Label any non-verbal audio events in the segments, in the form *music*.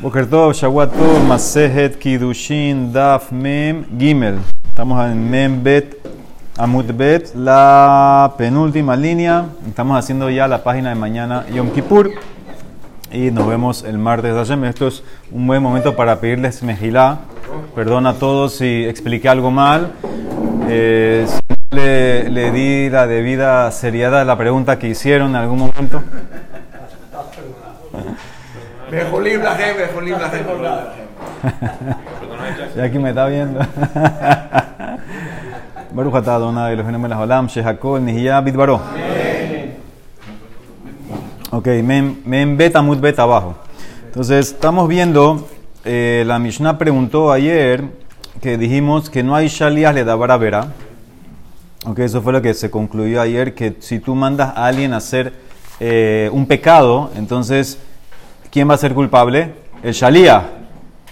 Boker Tov, Shavuot Tov, Masejet, Kidushin, Daf, Mem, Gimel. Estamos en Mem Bet, Amud Bet, la penúltima línea. Estamos haciendo ya la página de mañana Yom Kippur. Y nos vemos el martes de Hashem. Esto es un buen momento para pedirles mejilá. Perdón a todos si expliqué algo mal. Eh, si le, le di la debida seriedad a la pregunta que hicieron en algún momento. Gente, mejolim la gente. Ya aquí me está viendo. *laughs* Baruch atah Adonai Eloheinu melech haolam shehakol nihiyah bidbaro. Ok, mem, mem bet amud bet abajo. Entonces, estamos viendo, eh, la Mishnah preguntó ayer que dijimos que no hay shalias le dabara vera. Ok, eso fue lo que se concluyó ayer, que si tú mandas a alguien a hacer eh, un pecado, entonces, ¿quién va a ser culpable? El shalía,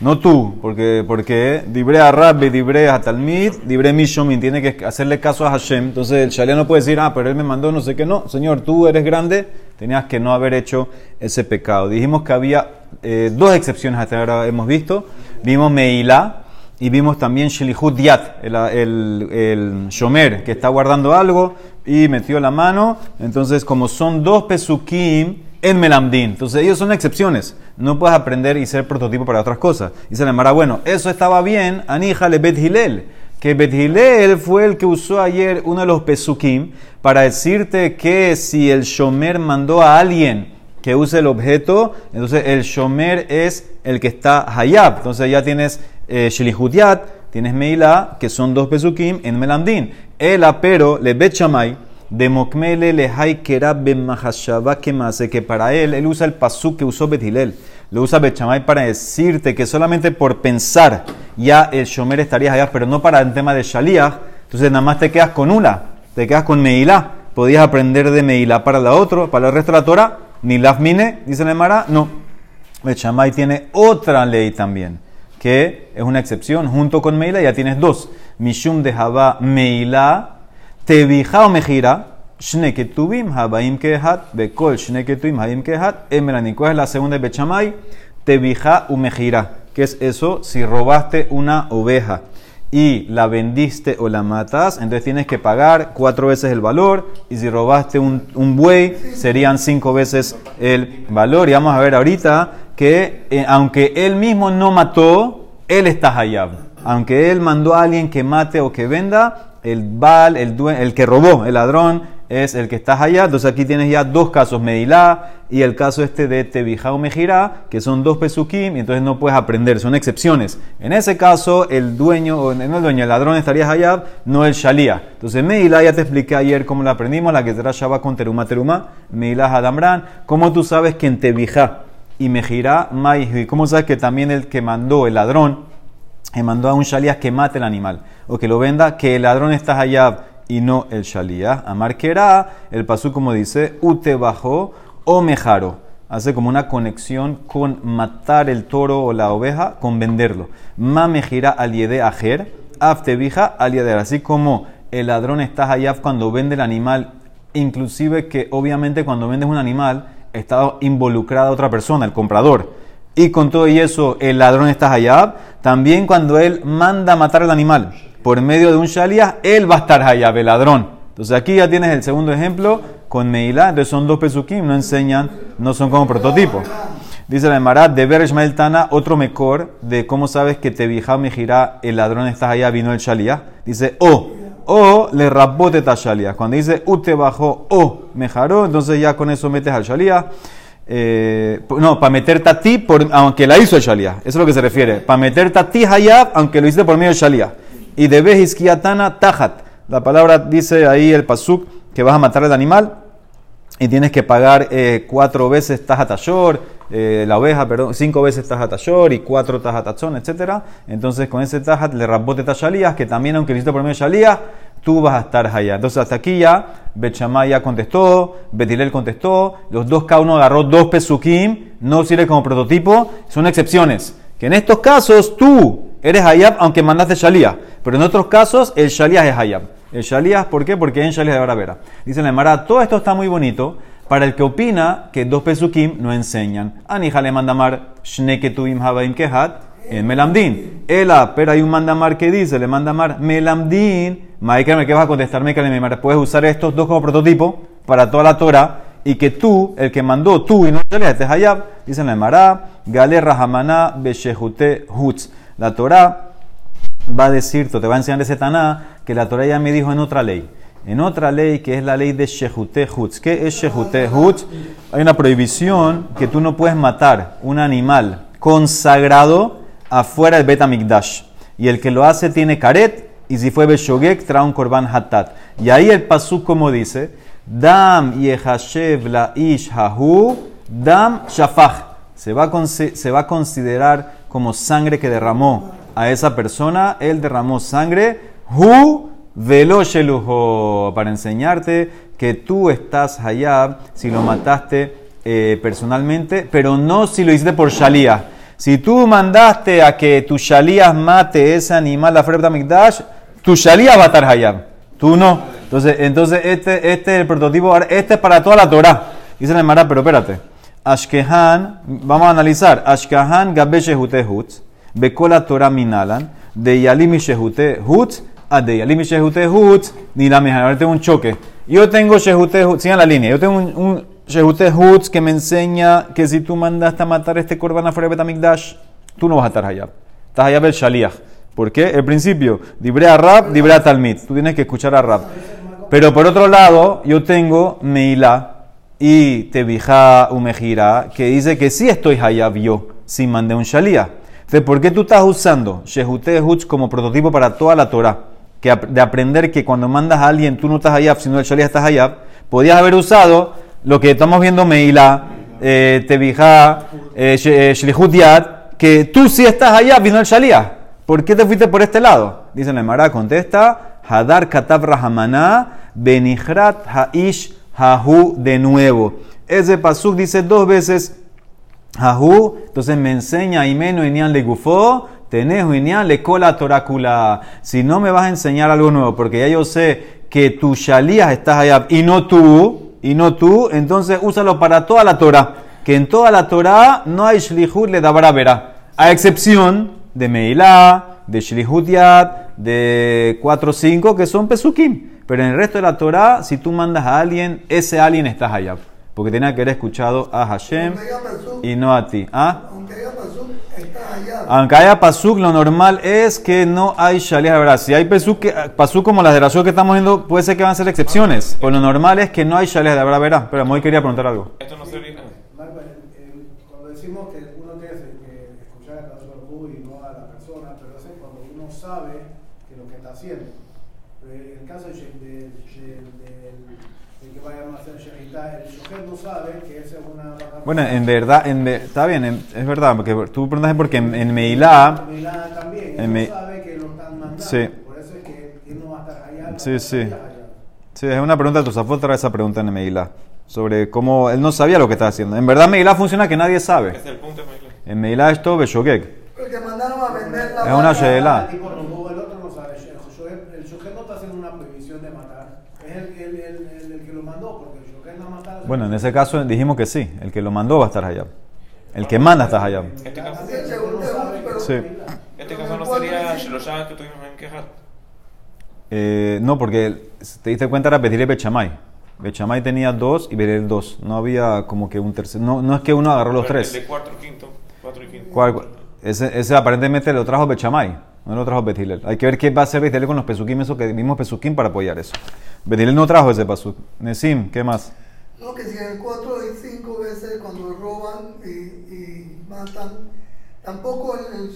no tú, porque, porque dibre a Rabbi, dibre a Talmid, dibre Mishomin, tiene que hacerle caso a Hashem. Entonces el shalía no puede decir, ah, pero él me mandó no sé qué, no, señor, tú eres grande, tenías que no haber hecho ese pecado. Dijimos que había eh, dos excepciones hasta ahora hemos visto. Vimos Meilá y vimos también Shelihut Diat, el, el, el Shomer, que está guardando algo y metió la mano. Entonces, como son dos Pesukim en Melamdin, entonces ellos son excepciones. No puedes aprender y ser prototipo para otras cosas. Dice la Mara, bueno, eso estaba bien, Aníjale Bet Hilel. Que Bet Hilel fue el que usó ayer uno de los Pesukim para decirte que si el Shomer mandó a alguien que use el objeto, entonces el Shomer es el que está Hayab. Entonces ya tienes eh, Shelihutiat, tienes Meila, que son dos Pesukim en Melamdin. El apero le Bet Shamay, de Mokmele le hay kerab ben que para él, él usa el pasuk que usó Betilel. Lo usa Bechamay para decirte que solamente por pensar ya el Shomer estaría allá, pero no para el tema de Shaliach. Entonces nada más te quedas con una, te quedas con Meilá. Podías aprender de Meilá para la otra, para el resto de la Torah, ni Lafmine, dice la Emara, no. Bechamay tiene otra ley también, que es una excepción. Junto con Meilá ya tienes dos. Mishum de Meilá, Tevija o Mejira, Shne Ketubim, Habaim Kehat, Bekol Shne Ketubim, Habaim Kehat, Emelanin. ¿Cuál es la segunda de Bechamay? Tevija u Mejira. ¿Qué es eso? Si robaste una oveja y la vendiste o la matas, entonces tienes que pagar cuatro veces el valor. Y si robaste un, un buey, serían cinco veces el valor. Y vamos a ver ahorita que eh, aunque él mismo no mató, él está hayab. Aunque él mandó a alguien que mate o que venda, el bal, el, el que robó, el ladrón, es el que está allá. Entonces aquí tienes ya dos casos, Medilá y el caso este de Tebijá o Mejirá, que son dos pesukim, y entonces no puedes aprender, son excepciones. En ese caso, el dueño, o no el dueño, el ladrón estaría allá, no el shalía. Entonces Medilá ya te expliqué ayer cómo lo aprendimos, la que será Shabbat con Terumá Terumá, Medilá Hadamran. ¿Cómo tú sabes que en Tebijá y Mejirá, y cómo sabes que también el que mandó, el ladrón, que mandó a un shalías que mate el animal o que lo venda, que el ladrón está allá y no el shalías. Amar era el pasú como dice, ute bajó o mejaro. Hace como una conexión con matar el toro o la oveja con venderlo. Ma mejira al yede ajer, aftebija al yeder. Así como el ladrón está allá cuando vende el animal, inclusive que obviamente cuando vendes un animal está involucrada otra persona, el comprador y con todo y eso el ladrón está hayab, también cuando él manda matar al animal por medio de un shalia, él va a estar hayab, el ladrón. Entonces aquí ya tienes el segundo ejemplo con Meilá, entonces son dos pesukim, no enseñan, no son como prototipo. Dice la Emara, de ver Tana, otro mejor de cómo sabes que te vija me gira, el ladrón está allá, vino el shalia. Dice, o, o le rabote shalia. Cuando dice, ute bajó, o mejaró, entonces ya con eso metes al shalia. Eh, no, para meterte a ti, por, aunque la hizo el Shalia. Eso es lo que se refiere. Para meterte a ti, Hayab, aunque lo hiciste por medio del Shalia. Y de Bejiskiatana Tajat. La palabra dice ahí el Pasuk que vas a matar al animal y tienes que pagar eh, cuatro veces Tajat Ashor, eh, la oveja, perdón, cinco veces Tajat Ashor y cuatro Tajat Achon, etc. Entonces con ese Tajat le rabote Tashalías, que también aunque hiciste por medio del Shalia, tú vas a estar allá. Entonces hasta aquí ya, Bechamay ya contestó, Betilel contestó, los dos cada uno agarró dos pesukim, no sirve como prototipo, son excepciones. Que en estos casos tú eres Hayab aunque mandaste Shalía, pero en otros casos el Shalías es Hayab. El Shalías, ¿por qué? Porque en Shalías de Baravera. Dice la Emara, todo esto está muy bonito para el que opina que dos pesukim no enseñan. Anija le mandamar shneketuvim habaim kehat en melamdin. Ela, pero hay un mandamar que dice, le mandamar melamdin. Maikar, ¿qué vas a contestarme? Que puedes usar estos dos como prototipo para toda la Torah y que tú, el que mandó tú y no te este hayab, dice en la Emara, Gale Rahamana Beshehute Hutz. La Torah va a decir, te va a enseñar ese Taná, que la Torah ya me dijo en otra ley. En otra ley que es la ley de Shehute Hutz. ¿Qué es Shehute Hutz? Hay una prohibición que tú no puedes matar un animal consagrado afuera del Betamikdash. Y el que lo hace tiene caret, y si fue Beshogek, trae un korban hatat. Y ahí el pasuk como dice, Dam yehashev la ish hahu, dam shafach. Se va, se va a considerar como sangre que derramó a esa persona. Él derramó sangre. Hu velo sheluho. Para enseñarte que tú estás allá si lo mataste eh, personalmente, pero no si lo hiciste por shalía. Si tú mandaste a que tu shalías mate ese animal, la frepta mikdash, tu shalías va a estar allá. Tú no. Entonces, entonces este, este es el prototipo, este es para toda la Torah. Dice la Mara, pero espérate. Ashkehan, vamos a analizar. Ashkehan gabe shehute hutz, bekola Torah minalan, de yalimi shehute hutz, a de yalimi shehute hutz, ni la mija. Ahora tengo un choque. Yo tengo shehute hutz, sigan la línea. Yo tengo un, un que me enseña que si tú mandaste a matar este korban afuera de Betamikdash, tú no vas a estar allá. Estás allá el shaliach. ¿Por qué? El principio, dibre a rab, dibre a talmid. Tú tienes que escuchar a rab. Pero por otro lado, yo tengo Meila y Tebija Umejira, que dice que sí estoy Hayab yo, si mandé un Shalía. Entonces, ¿por qué tú estás usando Shehute Hutz como prototipo para toda la Torah? Que de aprender que cuando mandas a alguien tú no estás Hayab, sino el Shalía estás Hayab. Podías haber usado lo que estamos viendo Meila, eh, Tebija, eh, eh que tú sí estás Hayab y no el Shalía. ¿Por qué te fuiste por este lado? Dice la Emara, contesta, Hadar Katab Rahamana Benihrat Haish Hahu de nuevo. Ese pasuk dice dos veces Hahu, entonces me enseña Imenu Inian le gufó, Tenehu Inian le cola torácula. Si no me vas a enseñar algo nuevo, porque ya yo sé que tu shalías estás allá y no tú, y no tú, entonces úsalo para toda la Torah. Que en toda la Torah no hay shlihut le da vera. A excepción de Meilá, de Shlihut de 4 o 5 que son Pesukim. Pero en el resto de la Torah, si tú mandas a alguien, ese alguien está allá. Porque tenía que haber escuchado a Hashem y no a ti. ¿Ah? Aunque haya pasuk, lo normal es que no hay shalías verdad. Si hay pasuk, pasuk como las de la que estamos viendo, puede ser que van a ser excepciones. Pero lo normal es que no hay shalías de verdad, verá. Pero hoy quería preguntar algo. Esto no sería cuando decimos que uno tiene que escuchar a Pasuk y no a la persona, pero es cuando uno sabe que lo que está haciendo. En el caso de bueno, en verdad, en, está bien, es verdad, porque tú preguntas porque en, en Meilá... también, en me, sabe que lo están mandando, sí. por eso es que él no va a estar allá. Sí, sí. Sí, es una pregunta de Tosafot, trae esa pregunta en Meilá, sobre cómo él no sabía lo que estaba haciendo. En verdad Meilá funciona que nadie sabe. Es el punto de Meilá. En Meilá es todo Beshogek. Porque mandaron a vender la Es una Sheela. El otro no sabe, el Shogek no está haciendo una prohibición de matar, es el, el, el, el que lo mandó, porque bueno, en ese caso dijimos que sí, el que lo mandó va a estar allá. El que manda está allá. Este caso, sí. este caso no sería Shiloshah que tuvimos en quejar. Eh, no, porque te diste cuenta era Betiré Bechamay. Bechamay tenía dos y Betiré dos. No había como que un tercer. No, no es que uno agarró los tres. El de cuatro, quinto. Cuatro y quinto. ¿Cuál, ese, ese, aparentemente lo trajo Bechamay. No lo trajo Betilel. Hay que ver qué va a hacer Betilel con los pesukim, eso que vimos pesukim para apoyar eso. Betilel no trajo ese pasuk. Nesim, ¿qué más? No, que si en cuatro y cinco veces cuando roban y, y matan, tampoco el, el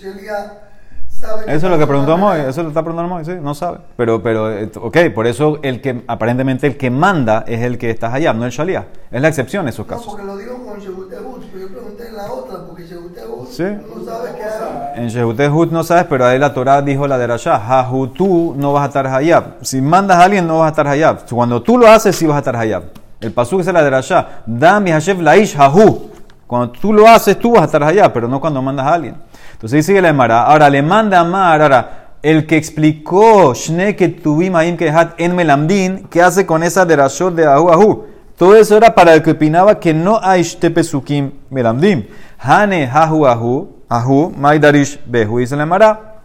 sabe. Eso es lo que preguntó Moy, eso lo está preguntando Moy, sí, no sabe. Pero, pero, eh, ok, por eso el que, aparentemente el que manda es el que está allá, no el Shalia. Es la excepción en esos casos. No, porque lo digo con Shehutehut, pero yo pregunté en la otra, porque Shehutehut ¿Sí? no sabe qué hace. En Shehutehut no sabes, pero ahí la Torah dijo la de Rasha, tú no vas a estar allá. Si mandas a alguien, no vas a estar allá. Cuando tú lo haces, sí vas a estar allá. El pasuk es la de Rasha. Dami Hashem laish hahu. Cuando tú lo haces, tú vas a estar allá, pero no cuando mandas a alguien. Entonces ahí sigue la Emara. Ahora le manda a Mar. Ahora, el que explicó Shne que tuvimos que en Melamdin, ¿qué hace con esa de Rashot de Ahu Ahu? Todo eso era para el que opinaba que no hay pesukim melamdim. Hane hahu ahu, ahu, maidarish behu, dice la mara.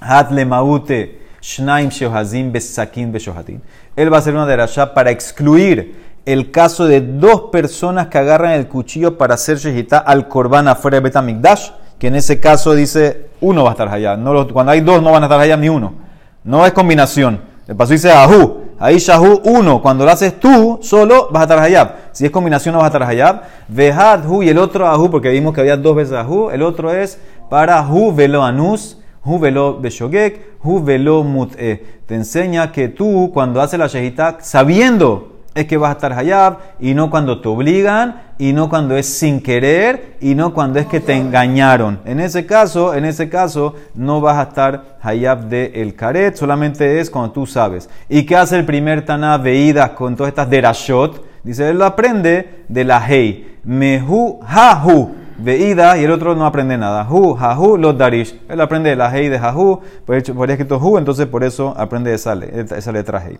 Hat le maute shnaim shohazim besakin beshohatin. Él va a hacer una derasha para excluir el caso de dos personas que agarran el cuchillo para hacer shehita al korban afuera de Betamikdash, que en ese caso dice uno va a estar allá. No cuando hay dos no van a estar allá ni uno. No es combinación. El paso dice ahu. Ahí shahu uno. Cuando lo haces tú solo vas a estar hayab. Si es combinación no vas a estar hayab. Vehad hu y el otro ahu, porque vimos que había dos veces ahu. El otro es para hu velo anus. Hu velo beshogek, hu velo mut'e. Te enseña que tú, cuando haces la shehita, sabiendo es que vas a estar hayab, y no cuando te obligan, y no cuando es sin querer, y no cuando es que te engañaron. En ese caso, en ese caso, no vas a estar hayab de el karet, solamente es cuando tú sabes. ¿Y qué hace el primer Taná veídas con todas estas derashot? Dice, él lo aprende de la hei. Mehu hahu veída y el otro no aprende nada. Hu, hahu, los darish. Él aprende de la hei de hahu, por hecho, por escrito hu, entonces por eso aprende esa, le- esa letra hei.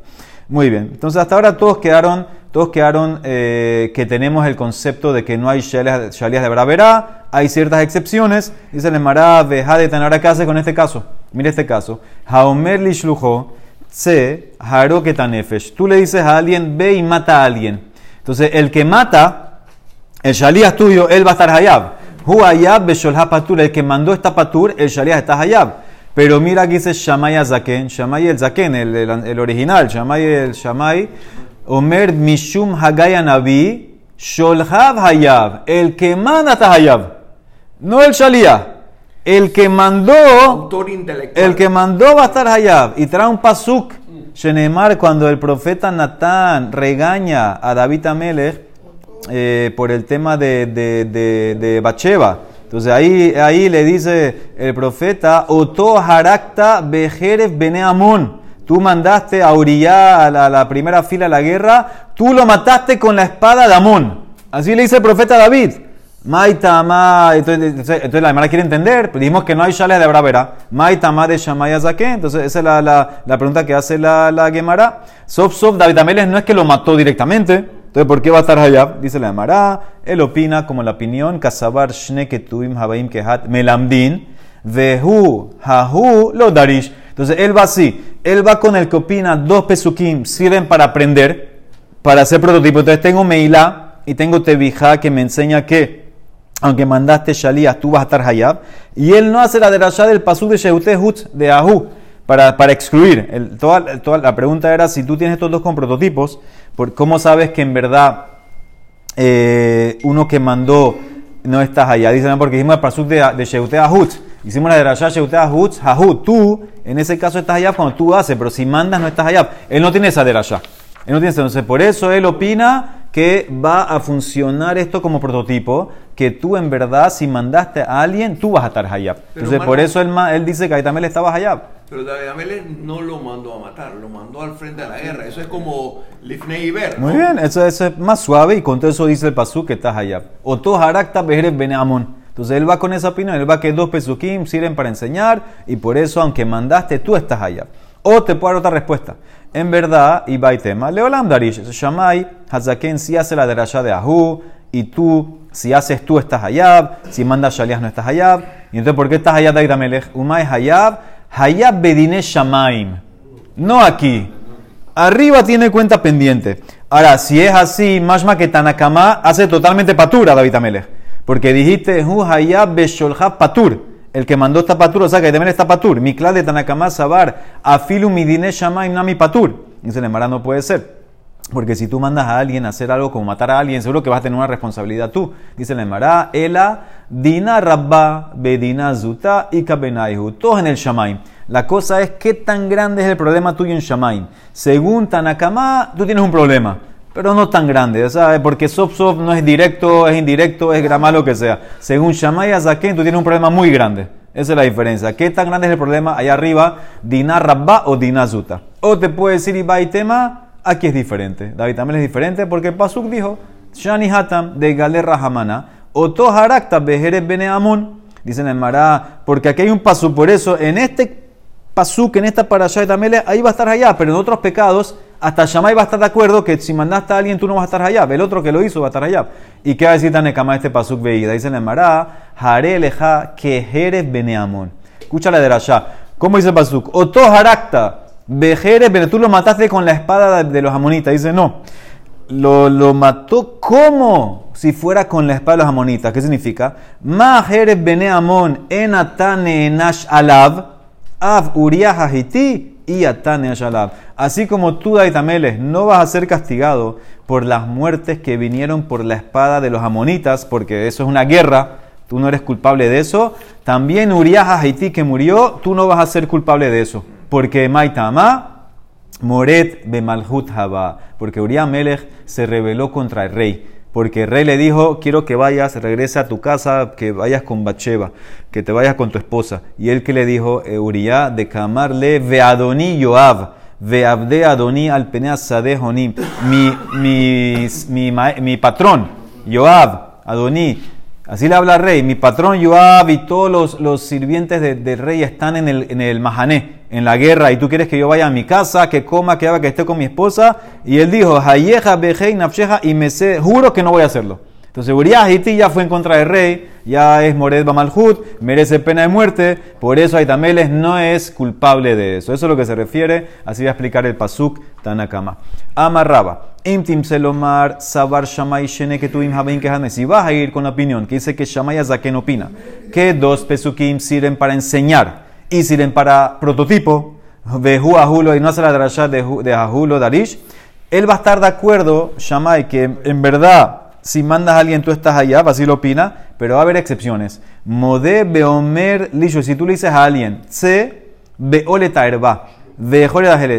Muy bien. Entonces hasta ahora todos quedaron, todos quedaron eh, que tenemos el concepto de que no hay shalias de bravera, hay ciertas excepciones. Dice el Mará, veja de qué hace con este caso. Mira este caso. Haomer li shlujo, se haro ketanefesh. Tú le dices a alguien, ve y mata a alguien. Entonces el que mata, el shalías tuyo, él va a estar hayab. Hu hayab besholha patur. El que mandó esta patur, el shalías está hayab. Pero mira aquí dice Shamay Zaken, Shamay el Zaken, el, el, el original, Shamay el Shamay, Omer Mishum Hagaya Nabi, Sholhav Hayab, el que manda está Hayab, no el Shalía, el que mandó, Autor intelectual. el que mandó va a estar Hayab. Y trae un pasuk, Shenemar, cuando el profeta Natán regaña a David Amelech eh, por el tema de, de, de, Bacheva. Entonces ahí, ahí le dice el profeta, Oto harakta bejeref bene Amón. Tú mandaste a Uriah a la, primera fila de la guerra, tú lo mataste con la espada de Amón. Así le dice el profeta David. Maitama, entonces, entonces, la hermana quiere entender, pues dijimos que no hay shales de bravera. Maitama de Shamaya Zaken, entonces esa es la, la, la pregunta que hace la, la Gemara. Sof Sof, David Ameles no es que lo mató directamente, entonces ¿por qué va a estar Hayab? Dice la Gemara, él opina como la opinión, Kasabar Shne Ketuim Habaim Kehat Melamdin, Vehu Hahu Lo Darish. Entonces él va así, él va con el que opina dos pesukim sirven para aprender, para hacer prototipo. Entonces tengo Meilá y tengo Tebijá que me enseña que aunque mandaste Shalías, tú vas a estar Hayab. Y él no hace la derashá del pasú de Sheute Hutz de Ahu para, para excluir. El- toda, toda la pregunta era si tú tienes estos dos con prototipos, por, ¿cómo sabes que en verdad eh, uno que mandó no está allá? Dicen, "No, porque hicimos el pasú de, de Sheute Hutz. Hicimos la derashá Sheute Hutz, Ahu. Tú, en ese caso estás allá cuando tú haces, pero si mandas no estás allá. Él no tiene esa derashá. Él no tiene esa. Entonces, por eso él opina que va a funcionar esto como prototipo, que tú en verdad, si mandaste a alguien, tú vas a estar hayab. Entonces, por Marco- eso él, él dice que ahí también le estaba hayab. Pero David Amelech no lo mandó a matar, lo mandó al frente de la guerra. Eso es como Lifnei Iber. Muy bien, eso, eso es más suave y con todo eso dice el pasú que está hayab. Oto harakta bejeres bene amon. Entonces él va con esa opinión, él va que dos pesukim sirven para enseñar y por eso, aunque mandaste, tú estás hayab. O te puedo dar otra respuesta. En verdad, y tema, Leolam Darish, Shamay, Hazaken si hace la derashá de Ahu, y tú, si haces tú estás hayab, si mandas Shalias no estás hayab. Y entonces, ¿por qué estás hayab David Amelech? Umay hayab, hayab bedine shamaim. No aquí. Arriba tiene cuenta pendiente. Ahora, si es así, Mashma que Tanakama hace totalmente patura David Amelech. Porque dijiste, Hu hayab patur. El que mandó esta patur, o sea que también está patur. Mikla de Tanakama sabar, afilu midine shamaim nami patur. Dice el Emara, no puede ser. Porque si tú mandas a alguien a hacer algo como matar a alguien, seguro que vas a tener una responsabilidad tú. Dice el Emara, Ela, Dina Rabba, Bedina Zuta y Kabenaihu. Todos en el Shamaim. La cosa es qué tan grande es el problema tuyo en Shamaim. Según Tanakama, tú tienes un problema, pero no tan grande, ¿sabes? Porque Sof no es directo, es indirecto, es grama, lo que sea. Según Shamay Azaken, tú tienes un problema muy grande. Esa es la diferencia. ¿Qué tan grande es el problema allá arriba? Dina Rabba o Dina Zuta. O te puede decir Iba y tema, aquí es diferente. David también es diferente porque Pasuk dijo, Shani Hatam de Galer Rahamana, Oto Harakta Bejeres Bene Amon. Dicen en Mará, porque aquí hay un Pasuk, por eso en este Pasuk, en esta parasha de Tamele, ahí va a estar allá, pero en otros pecados, hasta Shammai va a estar de acuerdo que si mandaste a alguien tú no vas a estar allá. El otro que lo hizo va a estar allá. ¿Y qué va a decir Tanekama este pasuk veída? Dice en Mará, Jare leja que beneamon. Escucha la de allá. ¿Cómo dice el pasuk? Oto harakta, vejeres, pero tú lo mataste con la espada de los amonitas. Dice, no. Lo, lo mató como si fuera con la espada de los amonitas. ¿Qué significa? Ma jeres beneamon enatane nash alav, av uriah y atane alav. Así como tú, Daitameles, no vas a ser castigado por las muertes que vinieron por la espada de los amonitas, porque eso es una guerra, tú no eres culpable de eso. También Uriah que murió, tú no vas a ser culpable de eso, porque Maitama Moret Bemalhut Haba, porque Uriah Melech se rebeló contra el rey. Porque el rey le dijo, quiero que vayas, regrese a tu casa, que vayas con Bacheva, que te vayas con tu esposa. Y él que le dijo, eh, Uriah de Camarle Veadoni Yoab Veabde Adoni al Sadeh Honim. Mi, mi, mi, mi patrón, Joab, Adoni, así le habla el rey. Mi patrón Joab y todos los, los sirvientes del rey están en el, en el Mahané, en la guerra. Y tú quieres que yo vaya a mi casa, que coma, que haga, que esté con mi esposa. Y él dijo, Hayeja, Bejei, Nafsheja, y me sé, juro que no voy a hacerlo. Entonces Uriah Hiti ya fue en contra del rey, ya es Mored Bamalhut, merece pena de muerte, por eso Aitameles no es culpable de eso. Eso es lo que se refiere, así va a explicar el Pasuk Tanakama. Amarraba, Imtim Selomar, Sabar Shamay Shene que tuvim Si vas a ir con la opinión que dice que Shamay Azaken opina que dos Pesukim sirven para enseñar y sirven para prototipo, Vehu Ahulo y no hace la drasha de Ahulo Darish, él va a estar de acuerdo, Shamay, que en verdad si mandas a alguien, tú estás allá, así lo opina, pero va a haber excepciones. Modé beomer lisho, si tú le dices a alguien, se beoleta herba, ve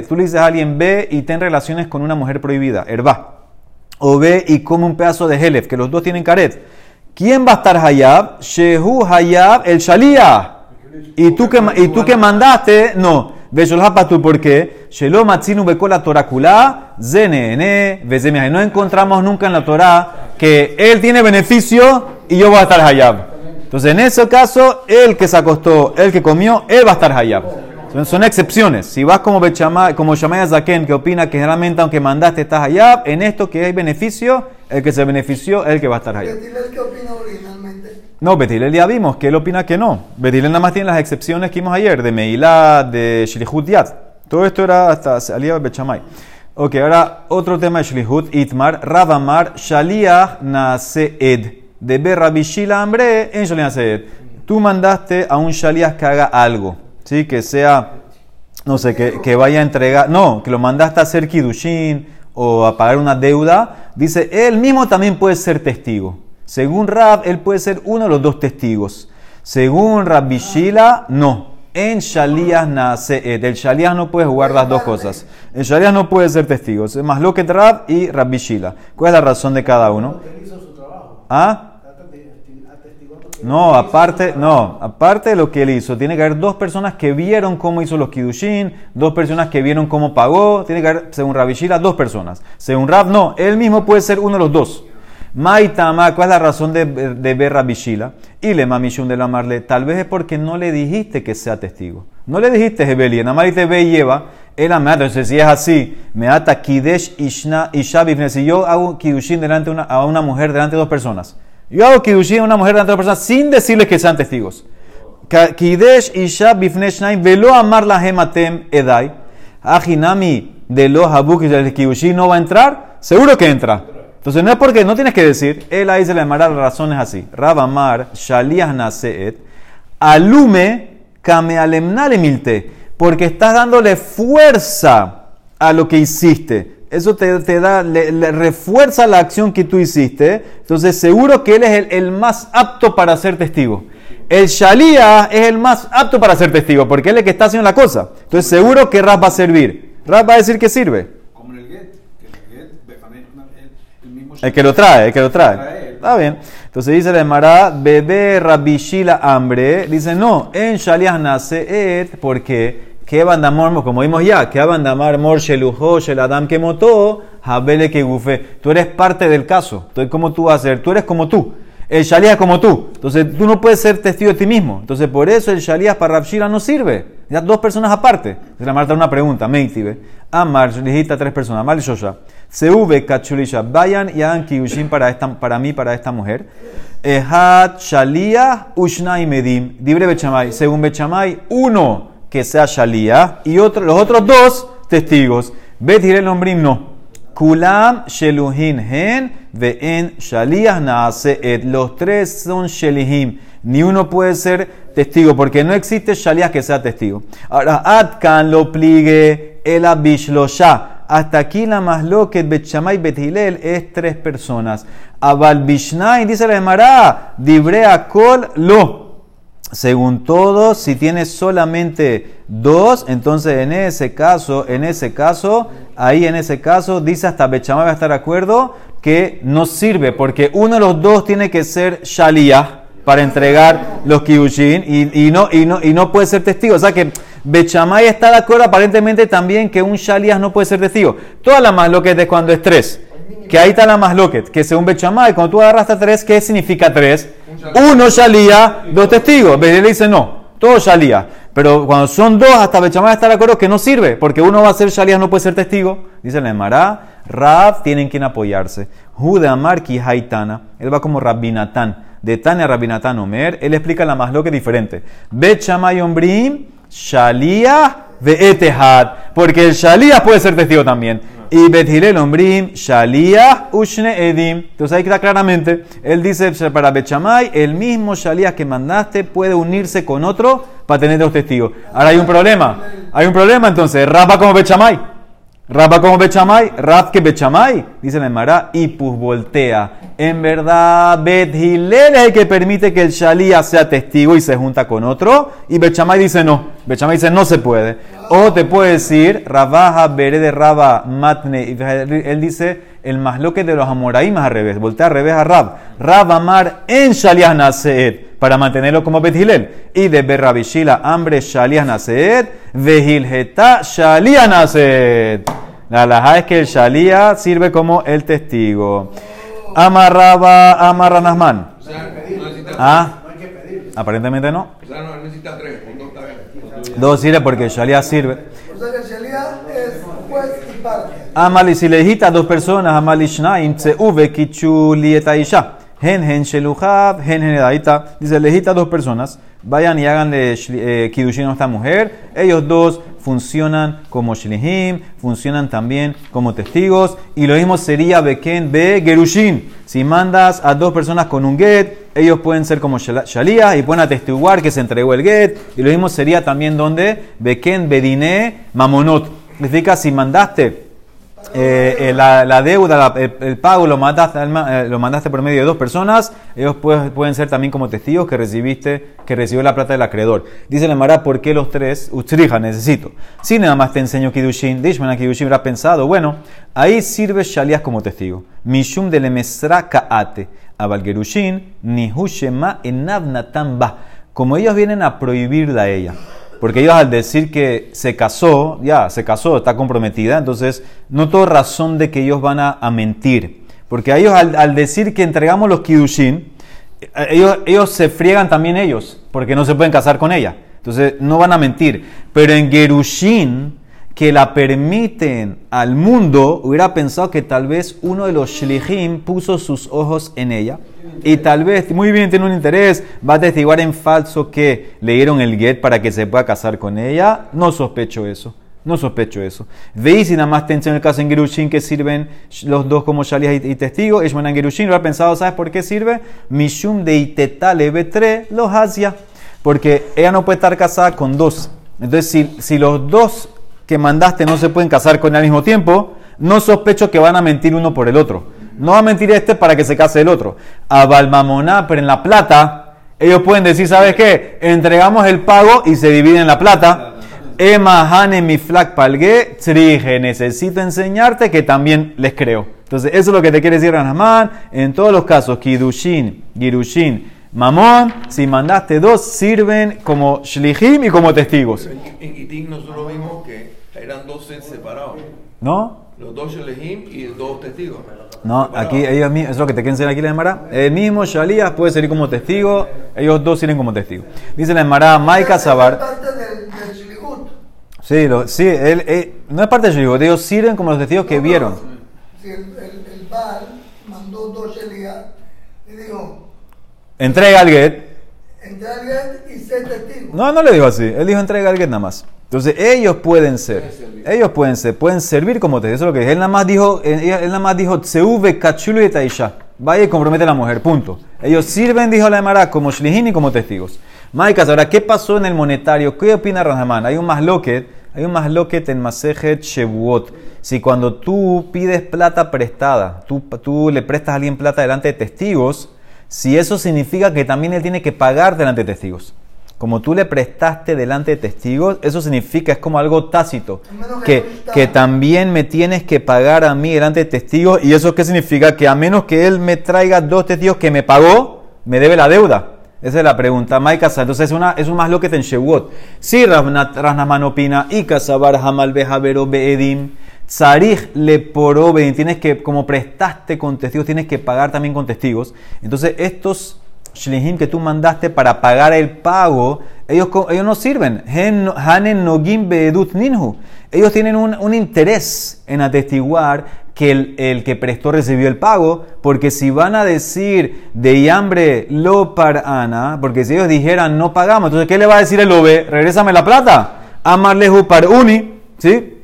tú le dices a alguien, ve y ten relaciones con una mujer prohibida, herba. O ve y come un pedazo de helef, que los dos tienen caret. ¿Quién va a estar hayab? Shehu hayab el shalía. Y tú que, y tú que mandaste, no. Tú porque Shelo matzinu bekola torakula, zenene, No encontramos nunca en la Torah que él tiene beneficio y yo voy a estar hayab. Entonces, en ese caso, el que se acostó, el que comió, él va a estar hayab. Son, excepciones. Si vas como Bechama, como Zaken, que opina que generalmente aunque mandaste estás hayab, en esto que hay beneficio, el que se benefició el que va a estar hayab. No, Betilel ya vimos que él opina que no. Betilel nada más tiene las excepciones que vimos ayer, de Meilá, de Shilihut Yad. Todo esto era hasta de Bechamay. Ok, ahora otro tema de Shlihut, Itmar, Rabamar, Shaliach Naseed. De ver Rabishila Ambre en Shaliach Naseed. Tú mandaste a un Shaliach que haga algo, ¿sí? Que sea, no sé, que, que vaya a entregar, no, que lo mandaste a hacer Kidushin o a pagar una deuda. Dice, él mismo también puede ser testigo. Según Rab, él puede ser uno de los dos testigos. Según Rabishila, no. En Shaliah nace El Shaliah no puede jugar las dos cosas. El Shaliah no puede ser testigo. Es más lo que Rab y Rabbi Shila. ¿Cuál es la razón de cada uno? ¿Ah? No, aparte, no, aparte de lo que él hizo, tiene que haber dos personas que vieron cómo hizo los kidushin, dos personas que vieron cómo pagó, tiene que haber, según Rabbi Shila, dos personas. Según Rab, no, él mismo puede ser uno de los dos. Maitama, ¿cuál es la razón de, de ver a Bishila? Y le mamishun de la marle, tal vez es porque no le dijiste que sea testigo. No le dijiste Hebeli, nada más ve y lleva, él me Entonces, si es así, me ata Kidesh Ishna Isha Si yo hago Kidushin delante una, a una mujer delante de dos personas, yo hago Kidushin a una mujer delante de dos personas sin decirles que sean testigos. Kidesh Isha Bifneshnaim velo amar la gematem edai. Ajinami de los habuk y Kidushin no va a entrar, seguro que entra. Entonces no es porque no tienes que decir, él ahí se le llamará razones así. Rabamar, Shaliah Naseet, alume kamealemnale milte, porque estás dándole fuerza a lo que hiciste. Eso te, da, le, refuerza la acción que tú hiciste. Entonces seguro que él es el, más apto para ser testigo. El Shaliah es el más apto para ser testigo, porque él es el que está haciendo la cosa. Entonces seguro que Rab va a servir. Rab va a decir que sirve. El que lo trae, el que lo trae. Está bien. Entonces dice la Emara, bebé rabishila hambre. Dice, no, en Shaliah nace porque que bandamor, como vimos ya, que bandamar mor shelujo shel adam que motó, habele que gufe. Tú eres parte del caso. Entonces, ¿cómo tú vas a ser? Tú eres como tú. El Shaliah es como tú. Entonces, tú no puedes ser testigo de ti mismo. Entonces, por eso el Shaliah para Rabshila no sirve. Ya dos personas aparte. Entonces la Marta una pregunta, Meitibe. Amar, dijiste tres personas. Amar Shosha. Seuve, Kachulisha. Vayan y hagan Kiyushin para, esta, para mí, para esta mujer. Ehat, Shalia, Ushna y Medim. Dibre Bechamay. Según Bechamay, uno que sea Shalia y otro, los otros dos testigos. Bet el nombrim no. Kulam sheluhin hen ve'en shaliyah naaseet. Los tres son shelihim. Ni uno puede ser testigo porque no existe shaliyah que sea testigo. Ahora, atkan lo pligue el abishlosha. Hasta aquí la más lo que Betchamay Bethilel es tres personas. Abal Bishnai dice la Gemara, Dibrea Kol lo. Según todos, si tienes solamente dos, entonces en ese caso, en ese caso, ahí en ese caso, dice hasta Bechamay va a estar de acuerdo que no sirve, porque uno de los dos tiene que ser Shaliyah para entregar los kibushin y, y, no, y, no, y no puede ser testigo. O sea que Bechamay está de acuerdo aparentemente también que un Shaliyah no puede ser testigo. Toda la masloquet de cuando es tres. Que ahí está la masloquet, que según Bechamay, cuando tú agarras a tres, ¿qué significa tres? Uno Shaliyah, dos testigos. Bedel dice no, todo Shaliyah. Pero cuando son dos, hasta Bechamay está de acuerdo que no sirve, porque uno va a ser Shaliyah, no puede ser testigo. Dice la Emara, Rab tienen quien apoyarse. Jude Amarki Haitana, él va como Rabbinatán. De Tania Rabbinatán Omer, él explica la masloquet diferente. Bechamay Ombrim, Shaliyah ve'etehad. Porque el Shaliyah puede ser testigo también. Y Bethilel Ombrim, Shaliyah Ushne Edim. Entonces ahí queda claramente. Él dice para Bechamay, el mismo Shaliyah que mandaste puede unirse con otro para tener dos testigos. Ahora hay un problema. Hay un problema entonces. Rapa como Bechamay. Rapa como Bechamay. Rap que Bechamay. Dice la Emara. Y pues voltea. En verdad, Bethilel es el que permite que el Shaliyah sea testigo y se junta con otro. Y Bechamay dice no. Bechamay dice no se puede. O te puede decir, Rabaja Bere de Raba Matne. Él dice el masloque de los Amoraim al revés. Voltea al revés a Rab. Rab Amar en Shaliyah Naseed. Para mantenerlo como Bethilel. Y de Berrabishila, hambre Shaliyah Naseed. Vehilheta Shaliyah Naseed. La alhaja es que el Shaliyah sirve como el testigo. Amarraba Amarra necesita, Ah, aparentemente no. dos sirve porque el Shaliyah sirve. O sea que el Shalia es y parte. Amali, si le dijiste a dos personas, Amali Shnaim, Tseuve, Kichuli, Etaisha. Hen, hen, Sheluhab, hen, hen, Edaita. Dice, le dijiste a dos personas, vayan y háganle eh, Kidushin a esta mujer. Ellos dos funcionan como Shlihim, funcionan también como testigos. Y lo mismo sería Beken Be Gerushin. Si mandas a dos personas con un get, ellos pueden ser como Shalías y pueden atestiguar que se entregó el get. Y lo mismo sería también donde Beken Bedine Mamonot. Significa si mandaste eh, eh, la, deuda, el, el pago eh, lo mandaste por medio de dos personas, ellos pueden, ser también como testigos que recibiste, que recibió la plata del acreedor. Dice la Mara, ¿por qué los tres? Ustrija, necesito. Si nada más te enseño Kidushin, Dishman a Kidushin habrá pensado, bueno, ahí sirve Shalias como testigo. Mishum de lemesra kaate, abalgerushin, nihushema enabnatan ba. Como ellos vienen a prohibirla a ella. Porque ellos al decir que se casó, ya, se casó, está comprometida, entonces no tengo razón de que ellos van a, mentir. Porque ellos al, al decir que entregamos los kidushin, eh, ellos, ellos se friegan también ellos, porque no se pueden casar con ella. Entonces no van a mentir. Pero en Gerushin, que la permiten al mundo, hubiera pensado que tal vez uno de los shlihim puso sus ojos en ella. Y tal vez, muy bien, tiene un interés, va a testiguar en falso que le dieron el get para que se pueda casar con ella. No sospecho eso. No sospecho eso. Veis y nada más te enseño el caso en Gerushin que sirven los dos como Shalias y, testigos. Ishman en Gerushin ha pensado, ¿sabes por qué sirve? Mishum de itetale betre los hacia. Porque ella no puede estar casada con dos. Entonces, si, si los dos que mandaste no se pueden casar con él al mismo tiempo, no sospecho que van a mentir uno por el otro. No va a mentir este para que se case el otro. A Balmamoná, pero en la plata, ellos pueden decir, ¿sabes qué? Entregamos el pago y se dividen la plata. Ema Hane mi flak palgue, trije, necesito enseñarte que también les creo. Entonces, eso es lo que te quiere decir Ranamán. En todos los casos, Kidushin, Girushin, Mamón, si mandaste dos, sirven como Shlihim y como testigos. En Gitín nosotros vimos que eran dos separados. ¿No? Los dos Shelehim y dos testigos. No, aquí ellos mismos, eso es lo que te quieren enseñar aquí la Emara. El mismo Shalías puede servir como testigo, ellos dos sirven como testigos. Dice la Emara, Maika Sabar. Parte del, del Shilihut Sí, lo- sí él, él- no es parte del shlichut, ellos sirven como los testigos que vieron. Si el, el, el Baal mandó dos Shelia, le dijo, Entrega al get. Entre alguien y ser testigo. No, no le dijo así. Él dijo entrega al get nada más. Entonces ellos pueden ser. Ellos pueden ser. Pueden servir como testigos. Eso es lo que dije. Él nada más dijo, él, él nada más dijo, Tseuve, Kachulu y Taisha. Vaya y compromete a la mujer. Punto. Ellos sirven, dijo la Emara, como Shlihin y como testigos. Maikas, ahora, ¿qué pasó en el monetario? ¿Qué opina Rahman? Hay un más loquet. Hay un más loquet en Masejet Shevuot. Si cuando tú pides plata prestada, tú, tú le prestas a alguien plata delante de testigos, si eso significa que también él tiene que pagar delante de testigos. Como tú le prestaste delante de testigos, eso significa, es como algo tácito, que que, también me tienes que pagar a mí delante de testigos. ¿Y eso qué significa? Que a menos que él me traiga dos testigos que me pagó, me debe la deuda. Esa es la pregunta. Maikasa. Entonces es, una, es un más lo que te en Shewot. Si Rasnaman opina, y Kasabar Hamal Behavero Beedim, Tsarich le poro Beedim, tienes que, como prestaste con testigos, tienes que pagar también con testigos. Entonces estos Shlihim que tú mandaste para pagar el pago, ellos, ellos no sirven. Hanen Nogim Beedut Ninhu. Ellos tienen un, un interés en atestiguar que el, el que prestó recibió el pago, porque si van a decir de hambre lo parana, porque si ellos dijeran no pagamos, entonces ¿qué le va a decir el OBE? Regrésame la plata. Amarlehu par uni, ¿sí?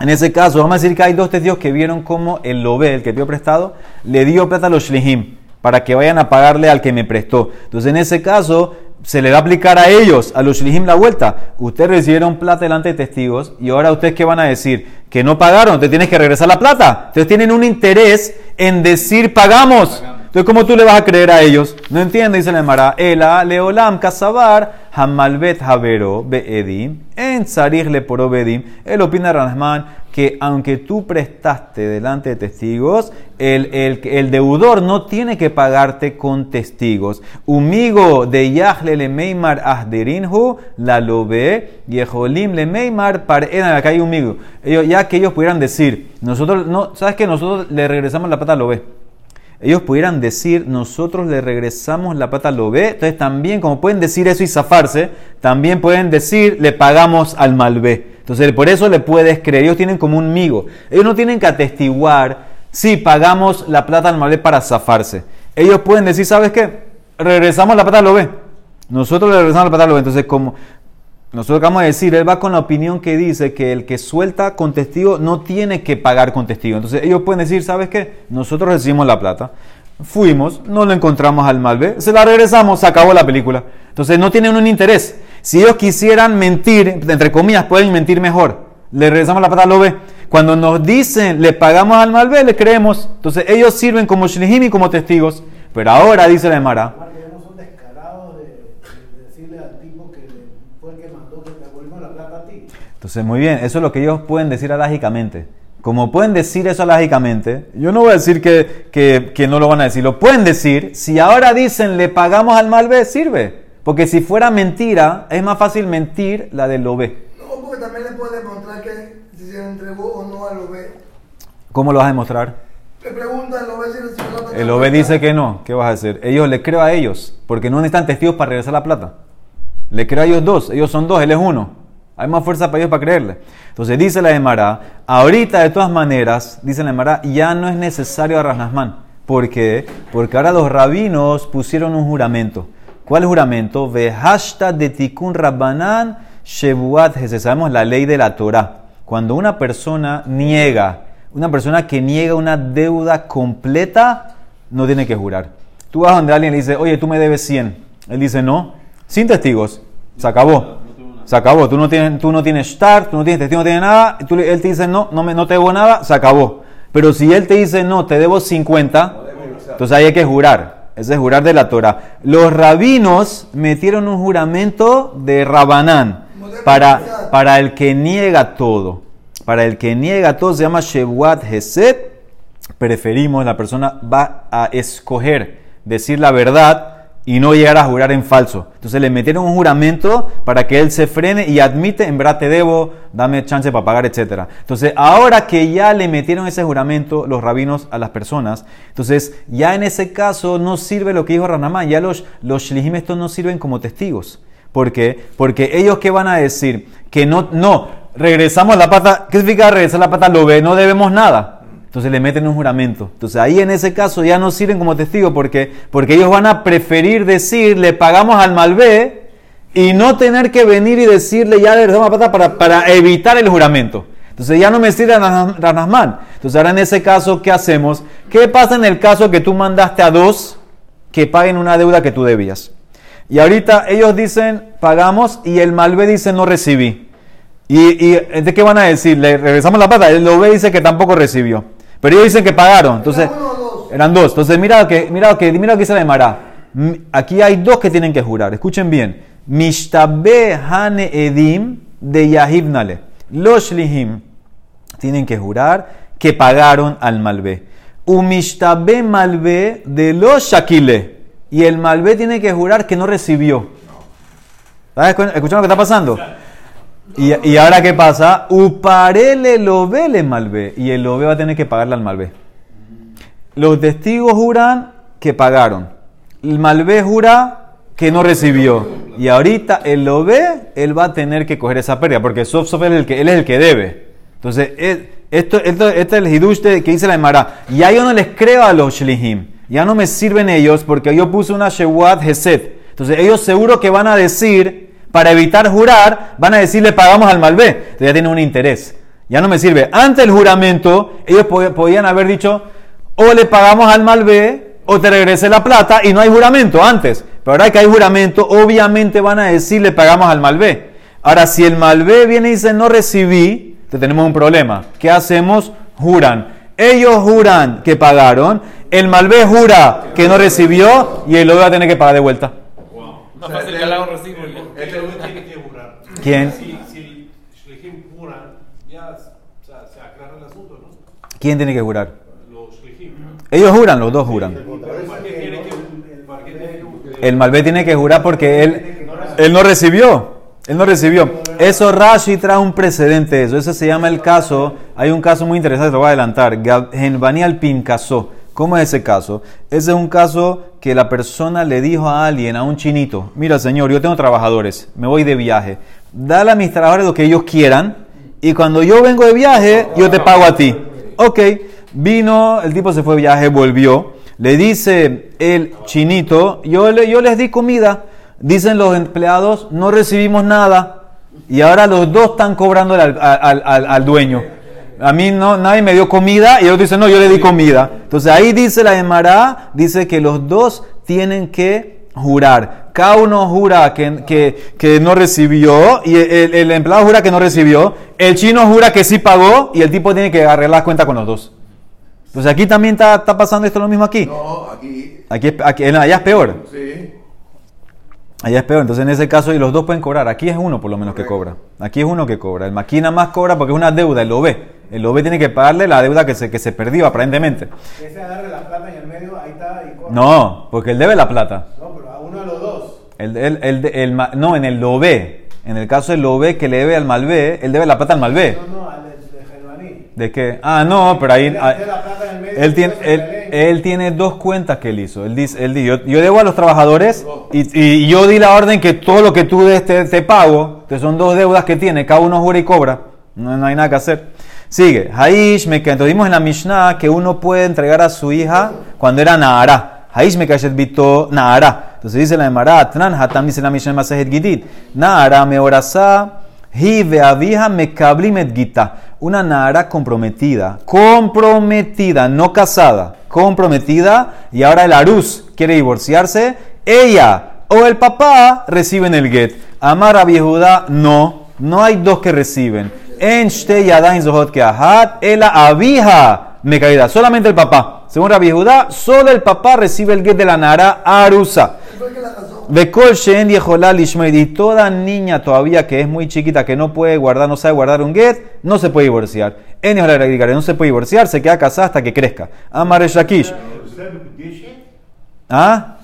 En ese caso, vamos a decir que hay dos testigos que vieron cómo el Lobe, el que pidió prestado, le dio plata a los Shlihim para que vayan a pagarle al que me prestó. Entonces, en ese caso, se le va a aplicar a ellos, a los Shlihim, la vuelta. Ustedes recibieron plata delante de testigos y ahora ustedes qué van a decir? Que no pagaron, te tienes que regresar la plata. Entonces, tienen un interés en decir pagamos. Entonces, ¿cómo tú le vas a creer a ellos? No entiendo, dice la Emara. Ela, leolam, kasabar, hamalbet havero, beedim, en tzarich le beedim. Él opina, Rahman, que aunque tú prestaste delante de testigos, el, el, el deudor no tiene que pagarte con testigos. Umigo de Yahle le meimar ahderinhu, la lobe, yeholim le meimar par acá hay umigo. Ellos, ya que ellos pudieran decir, nosotros, no, ¿sabes que Nosotros le regresamos la plata a lobe ellos pudieran decir, nosotros le regresamos la plata al Lobe. Entonces también, como pueden decir eso y zafarse, también pueden decir, le pagamos al Malvé. Entonces por eso le puedes creer. Ellos tienen como un migo. Ellos no tienen que atestiguar si pagamos la plata al Malvé para zafarse. Ellos pueden decir, ¿sabes qué? Regresamos la plata al Lobe. Nosotros le regresamos la plata al Lobe. Entonces, como nosotros acabamos de decir, él va con la opinión que dice que el que suelta con testigo no tiene que pagar con testigo. Entonces ellos pueden decir, ¿sabes qué? Nosotros recibimos la plata, fuimos, no lo encontramos al Malvé, se la regresamos, se acabó la película. Entonces no tienen un interés. Si ellos quisieran mentir, entre comillas, pueden mentir mejor. Le regresamos la plata al Lobe. Cuando nos dicen, le pagamos al Malvé, le creemos. Entonces ellos sirven como Shlihim y como testigos. Pero ahora, dice la Emara, Igual que ellos no son descarados de, de decirle al tipo que fue el que mandó que te devolvimos la plata a ti. Entonces, muy bien, eso es lo que ellos pueden decir alágicamente. Como pueden decir eso alágicamente, yo no voy a decir que, que- que no lo van a decir, lo pueden decir. Si ahora dicen le pagamos al Malvé, sirve. Porque si fuera mentira, es más fácil mentir la del Lobe. No, porque también le puede demostrar que si se entregó o no al OB. ¿Cómo lo vas a demostrar? Le pregunta al OB si recibió la plata. El Lobe dice que no. ¿Qué vas a hacer? Ellos le creo a ellos, porque no necesitan testigos para regresar la plata. Le creo a ellos dos, ellos son dos, él es uno. Hay más fuerza para ellos para creerle. Entonces dice la Emara, ahorita de todas maneras, dice la Emara, ya no es necesario a Rasnasman. ¿Por qué? Porque ahora los rabinos pusieron un juramento. ¿Cuál juramento? Vehashta de tikun rabbanan shebuat. Sabemos la ley de la Torah. Cuando una persona niega, una persona que niega una deuda completa, no tiene que jurar. Tú vas donde alguien le dices, oye, tú me debes 100. Él dice, no, sin testigos. Se acabó. Se acabó. Tú no tienes, tú no tienes start, tú no tienes testigo, no tienes nada. tú él te dice, no, no, me, no te debo nada, se acabó. Pero si él te dice, no, te debo 50, entonces ahí hay que jurar. Ese es jurar de la Torah. Los rabinos metieron un juramento de Rabanán para, para el que niega todo. Para el que niega todo se llama Shebuat Hesed. Preferimos, la persona va a escoger decir la verdad y no llegar a jurar en falso. Entonces le metieron un juramento para que él se frene y admite, en verdad te debo, dame chance para pagar, etc. Entonces ahora que ya le metieron ese juramento los rabinos a las personas, entonces ya en ese caso no sirve lo que dijo Ranamán, ya los, los estos no sirven como testigos. ¿Por qué? Porque ellos qué van a decir? Que no, no, regresamos la pata. ¿Qué significa regresar la pata al Lobe? No debemos nada. Entonces le meten un juramento. Entonces ahí en ese caso ya no sirven como testigo porque, porque ellos van a preferir decir, le pagamos al Malvé y no tener que venir y decirle ya le la plata para, para evitar el juramento. Entonces ya no me sirve Ranasman. Entonces ahora en ese caso, ¿qué hacemos? ¿Qué pasa en el caso que tú mandaste a dos que paguen una deuda que tú debías? Y ahorita ellos dicen, pagamos y el Malvé dice, no recibí. ¿Y, y de qué van a decir? Le regresamos la plata. El Lobe dice que tampoco recibió. Pero ellos dicen que pagaron. Entonces, ¿Era uno o dos? eran dos. Entonces, mira que, mira que, mira que dice la Emara. Aquí hay dos que tienen que jurar. Escuchen bien. Mishtabe Hane Edim de Yahibnale. Los Lihim tienen que jurar que pagaron al Malvé. Umishtabe Malvé de los Shakile. Y el Malvé tiene que jurar que no recibió. ¿Estás escu- escuchando lo que está pasando? Y, ahora qué pasa? Uparele lobe le malvé. Y el lobe va a tener que pagarle al malvé. Los testigos juran que pagaron. El malvé jura que no recibió. Y ahorita el lobe, él va a tener que coger esa pérdida. Porque sof sof es el que, él es el que debe. Entonces, esto, esto, este es el hidush que dice la Emara. Ya yo no les creo a los shlihim. Ya no me sirven ellos porque yo puse una shewat heset. Entonces, ellos seguro que van a decir para evitar jurar, van a decirle pagamos al Malvé. Entonces ya tienen un interés. Ya no me sirve. Ante el juramento, ellos po- podían haber dicho, o le pagamos al Malvé, o te regrese la plata, y no hay juramento antes. Pero ahora que hay juramento, obviamente van a decir, le pagamos al Malvé. Ahora, si el Malvé viene y dice, no recibí, entonces tenemos un problema. ¿Qué hacemos? Juran. Ellos juran que pagaron, el Malvé jura que no recibió, y el otro va a tener que pagar de vuelta. Más fácil que le haga un recibo. ya. Este güey tiene que jurar. ¿Quién? Si, si Shlichim juran, ya o sea, se aclara el asunto, ¿no? ¿Quién tiene que jurar? Los. Ellos juran, los dos juran. El Malvé tiene que jurar porque él, él no recibió. Él no recibió. Eso Rashi trae un precedente de eso. Ese se llama el caso. Hay un caso muy interesante, lo voy a adelantar. Genbani Alpin casó. ¿Cómo es ese caso? Ese es un caso que la persona le dijo a alguien, a un chinito, mira señor, yo tengo trabajadores, me voy de viaje. Dale a mis trabajadores lo que ellos quieran y cuando yo vengo de viaje, yo te pago a ti. Ok, vino, el tipo se fue de viaje, volvió. Le dice el chinito, yo, le- yo les di comida. Dicen los empleados, no recibimos nada. Y ahora los dos están cobrando al dueño. A mí no, nadie me dio comida y ellos dicen, no, yo le di comida. Entonces ahí dice la Emara, dice que los dos tienen que jurar. Cada uno jura que, que- que no recibió y el, el empleado jura que no recibió. El chino jura que sí pagó y el tipo tiene que arreglar las cuentas con los dos. Entonces aquí también está, está pasando esto lo mismo aquí. No, aquí, Aquí, aquí allá es peor. sí. Allá es peor. Entonces en ese caso y los dos pueden cobrar. Aquí es uno por lo menos que cobra. Aquí es uno que cobra. El maquina más cobra porque es una deuda. El OB. El OB tiene que pagarle la deuda que se, que se perdió aparentemente. Ese agarre la plata en el medio, ahí está y corre. No, porque él debe la plata. No, pero a uno de los dos. El, el, el, el no, en el OB. En el caso del OB que le debe al Malvé, él debe la plata al Malvé. No, no, al de, de. ¿De qué? Ah, no, pero ahí... Él ah, Él tiene, él. Él tiene dos cuentas que él hizo. Él dice, él dice yo, yo debo a los trabajadores y, y yo di la orden que todo lo que tú des te, te pago. Entonces son dos deudas que tiene, cada uno jura y cobra. No, no hay nada que hacer. Sigue. Haish me Entonces vimos en la Mishnah que uno puede entregar a su hija cuando era Nahara. Haish me Bito Nahara. Entonces dice la Emara, Tran Hatam dice la Mishnah Masejet Gidit. Nahara me orasá. Una nara comprometida. Comprometida, no casada. Comprometida. Y ahora el aruz quiere divorciarse. Ella o el papá reciben el get. Amar a Judá, no. No hay dos que reciben. En. Ela avija me. Solamente el papá. Según Rabbi Judá, solo el papá recibe el get de la nara arusa. Que. Y toda niña todavía que es muy chiquita, que no puede guardar, no sabe guardar un get, no se puede divorciar. En no se puede divorciar, se queda casada hasta que crezca. Amar Shakish. ¿Ah?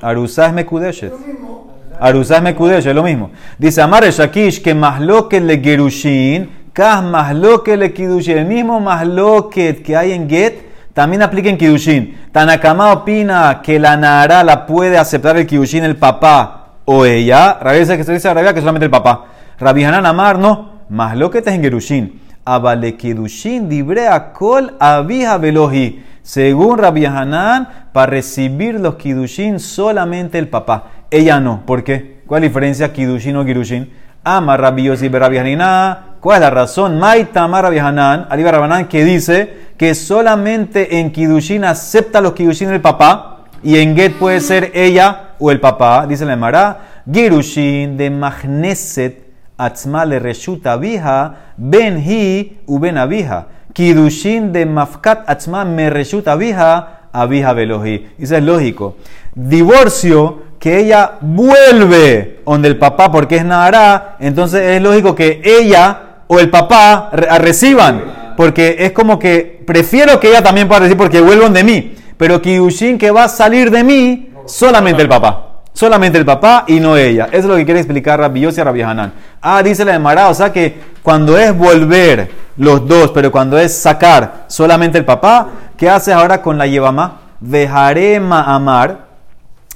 Arusá es Mekudeshet. Lo. Arusá es Mekudesh, es lo mismo. Dice Amar Shakish que Mahloket le Gerushin, Kah Mahloket le Kidushin. El mismo Mahloket que hay en Get también aplica en Kidushin. Tanakama opina que la Nara la puede aceptar el Kidushin el papá o ella. Rabia dice que se dice que solamente el papá. Rabbi Hanan Amar, no. Más lo que te en Gerushin. Abale Kedushin dibre kol abija velohi. Según Rabbi Hanan, para recibir los Kidushin solamente el papá. Ella no. ¿Por qué? ¿Cuál es la diferencia Kidushin o Girushin? Ama Rabbi Yossi Rabbi Hanina. ¿Cuál es la razón? Maita Amar Rabbi Hanan, Aliba Rabanán, que dice que solamente en Kidushin acepta los Kidushin el papá y en Get puede ser ella o el papá. Dice la Emara, Girushin de Magneset Atzma le reshuta vija, ben hi u ben avija. Kidushin de mafkat atzma me reshuta vija, avija velohi. Eso es lógico. Divorcio, que ella vuelve donde el papá porque es Nahara, entonces es lógico que ella o el papá re- reciban. Porque es como que prefiero que ella también pueda recibir porque vuelvan de mí. Pero Kidushin que va a salir de mí, solamente el papá. Solamente el papá y no ella. Eso es lo que quiere explicar Rabbi Yossi a Rabbi Hanan. Ah, dice la de Mará, o sea que cuando es volver los dos, pero cuando es sacar solamente el papá, ¿qué haces ahora con la Yevamá? Dejaré Ma'amar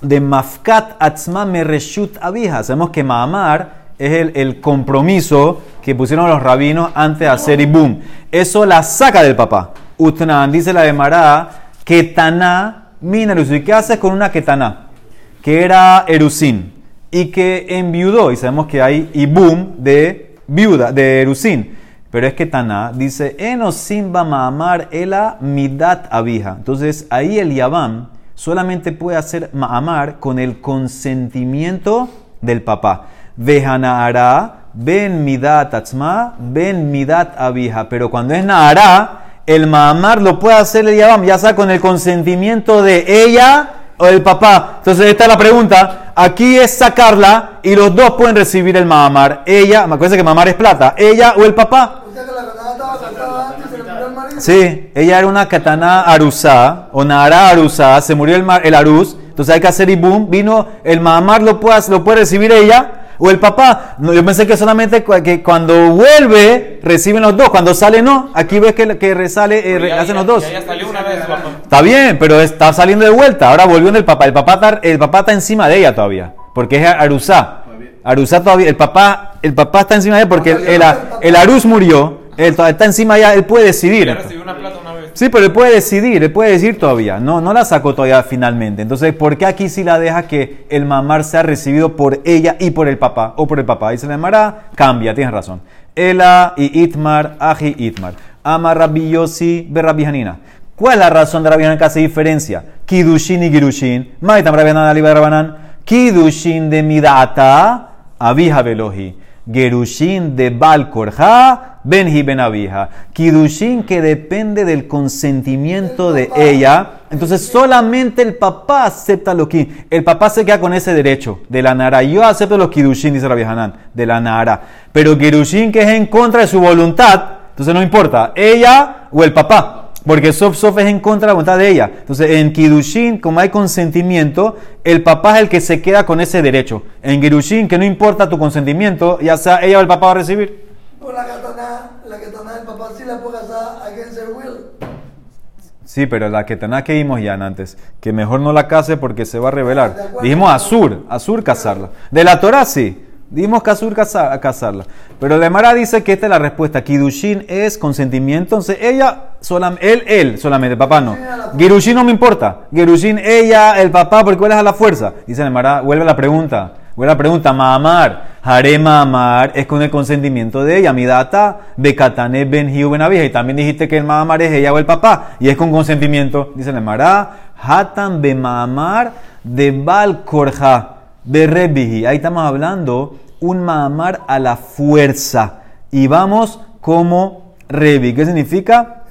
de Mafkat Atzma Mereshut Abija. Sabemos que Ma'amar es el, el compromiso que pusieron los rabinos antes de hacer Ibum. Eso la saca del papá. Utnan, dice la de Mará, Ketaná Minarus. ¿Y qué haces con una Ketaná? que era Erusín y que enviudó. Y sabemos que hay Ibum de viuda, de Erusín. Pero es que Taná dice, Enosimba Maamar Ela Midat Abija. Entonces ahí el Yabam solamente puede hacer Maamar con el consentimiento del papá. Vejanahara, Ben Midat Atzma, Ben Midat Abija. Pero cuando es Nahara, el Maamar lo puede hacer el Yabam, ya sea con el consentimiento de ella o del papá. Entonces esta es la pregunta. Aquí es sacarla y los dos pueden recibir el Maamar. Ella, me acuerdo que Maamar es plata. Ella o el papá. Y el. Sí, ella era una katana arusá o nara arusá, se murió el, mar- el aruz, entonces hay que hacer ibum, vino el mamar lo puede, lo puede recibir ella o el papá. No, yo pensé que solamente cu- que cuando vuelve reciben los dos, cuando sale no, aquí ves que, que resale, eh, re- hacen los dos. Ya, ya salió una vez, papá. Está bien, pero está saliendo de vuelta, ahora volvió en el papá, el papá está, el papá está encima de ella todavía, porque es arusá. Arusá todavía, el papá, el papá está encima de ella porque el, el, el aruz murió, él todavía está encima de ella, él puede decidir. Ya recibió una. Sí, pero él puede decidir, él puede decir todavía. No, no la sacó todavía finalmente. Entonces, ¿por qué aquí sí la deja que el mamar sea recibido por ella y por el papá? O por el papá. Dice la Mara, cambia, tienes razón. Ela y Itmar, Aji Itmar. Ama Rabbi Yossi, be Rabbi Hanina. ¿Cuál es la razón de Rabbi que hace diferencia? Kidushin y Girushin. Maitam Rabbi Aliba Rabanan. Kidushin de Midata, Abija Velohi. Gerushin de Balkorja, Benji Ben Abija. Kidushin que depende del consentimiento de ella. Entonces solamente el papá acepta lo que. El papá se queda con ese derecho de la Nara. Yo acepto los Kidushin, dice Rabbi Hanan, de la Nara. Pero Gerushin que es en contra de su voluntad, entonces no importa, ella o el papá. Porque Sof Sof es en contra de la voluntad de ella. Entonces, en Kidushin, como hay consentimiento, el papá es el que se queda con ese derecho. En Girushin, que no importa tu consentimiento, ya sea ella o el papá va a recibir. Por la la del papá sí la puede casar against her will. Sí, pero la que tenés que vimos ya antes, que mejor no la case porque se va a revelar. Dijimos Azur, Azur casarla. De la Torah sí, dijimos que Azur casa- casarla. Pero la Emara dice que esta es la respuesta. Kidushin es consentimiento, entonces ella, solam- él, él solamente, papá no. Girushin no me importa. Girushin, ella, el papá, porque cuál es a la fuerza. Dice la Emara, vuelve la pregunta. La pregunta, Maamar, Harema Amar es con el consentimiento de ella. Mi data, Bekatane Ben Hiu Ben Abija. Y también dijiste que el Maamar es ella o el papá. Y es con consentimiento. Dice Emara, Hatan Be Maamar de Bal Korja de Rebihi. Ahí estamos hablando un Maamar a la fuerza. Y vamos como Rebi. ¿Qué significa?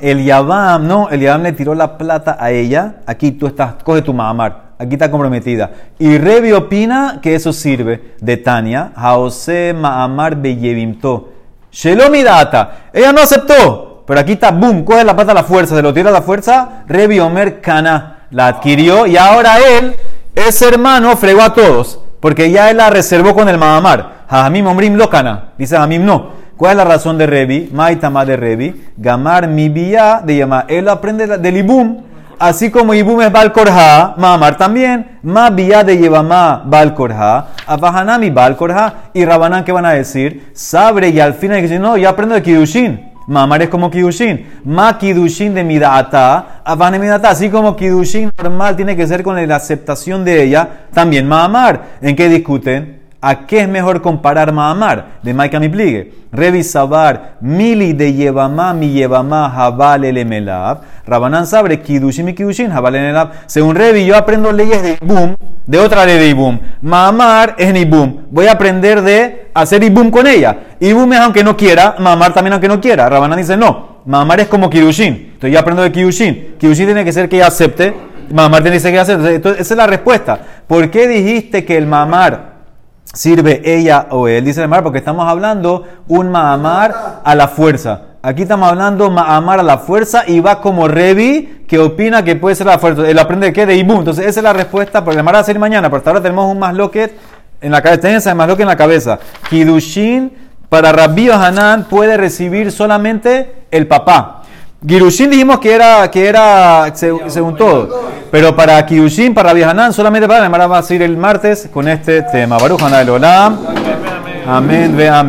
El Yabam, no, el Yabam le tiró la plata a ella. Aquí tú estás, coge tu Mahamar. Aquí está comprometida. Y Revi opina que eso sirve de Tania. Jaose Mahamar Beyevimto. Shelomi data. Ella no aceptó. Pero aquí está, boom, coge la plata a la fuerza, se lo tira a la fuerza. Revi Omer Kana la adquirió y ahora él, ese hermano, fregó a todos. Porque ya él la reservó con el Mahamar. Jajamim Omrim Lokana. Dice Jajamim no. ¿Cuál es la razón de Revi? Maitama de Revi. Gamar mi de llamar. Él aprende la- del Ibum. Así como Ibum es Bal Korha, Mamar también. Ma de Yevamá Bal Korha, Abahanami Bal Korha. Y Rabanán, ¿qué van a decir? Sabre y al final dicen, no, yo aprendo de Kidushin. Mamar es como Kidushin. Ma Kidushin de Midata, Abahanem Midata. Así como Kidushin normal tiene que ser con la aceptación de ella, también Mamar. ¿En qué discuten? ¿A qué es mejor comparar Mahamar? De Maika mi pligue. Revisabar, mili de Yevamá, mi Yevamá, Jabal el Emelab. Rabanán sabre, Kidushin mi Kidushin, Jabal el. Según Revi, yo aprendo leyes de Ibum, de otra ley de Ibum. Mahamar es en Ibum. Voy a aprender de hacer Ibum con ella. Ibum es aunque no quiera, Mahamar también aunque no quiera. Rabanán dice no. Mahamar es como Kidushin. Entonces yo aprendo de Kidushin. Kidushin tiene que ser que ella acepte. Mahamar tiene que ser que ella acepte. Entonces, esa es la respuesta. ¿Por qué dijiste que el Mamar sirve ella o él. Dice el Mar, porque estamos hablando un Mahamar a la fuerza. Aquí estamos hablando Mahamar a la fuerza y va como Revi que opina que puede ser la fuerza. Él aprende de qué? De Ibum. Entonces esa es la respuesta, porque el Mar a ser mañana, pero hasta ahora tenemos un masloquet en la cabeza. Tenés el masloquet en la cabeza. Kidushin para Rabbi Hanan puede recibir solamente el papá. Girushin dijimos que era, que era se- según todo. Pero para Kirushin, para Hanan, solamente para la va a seguir el martes con este tema. Baruch. Amén, ve amén.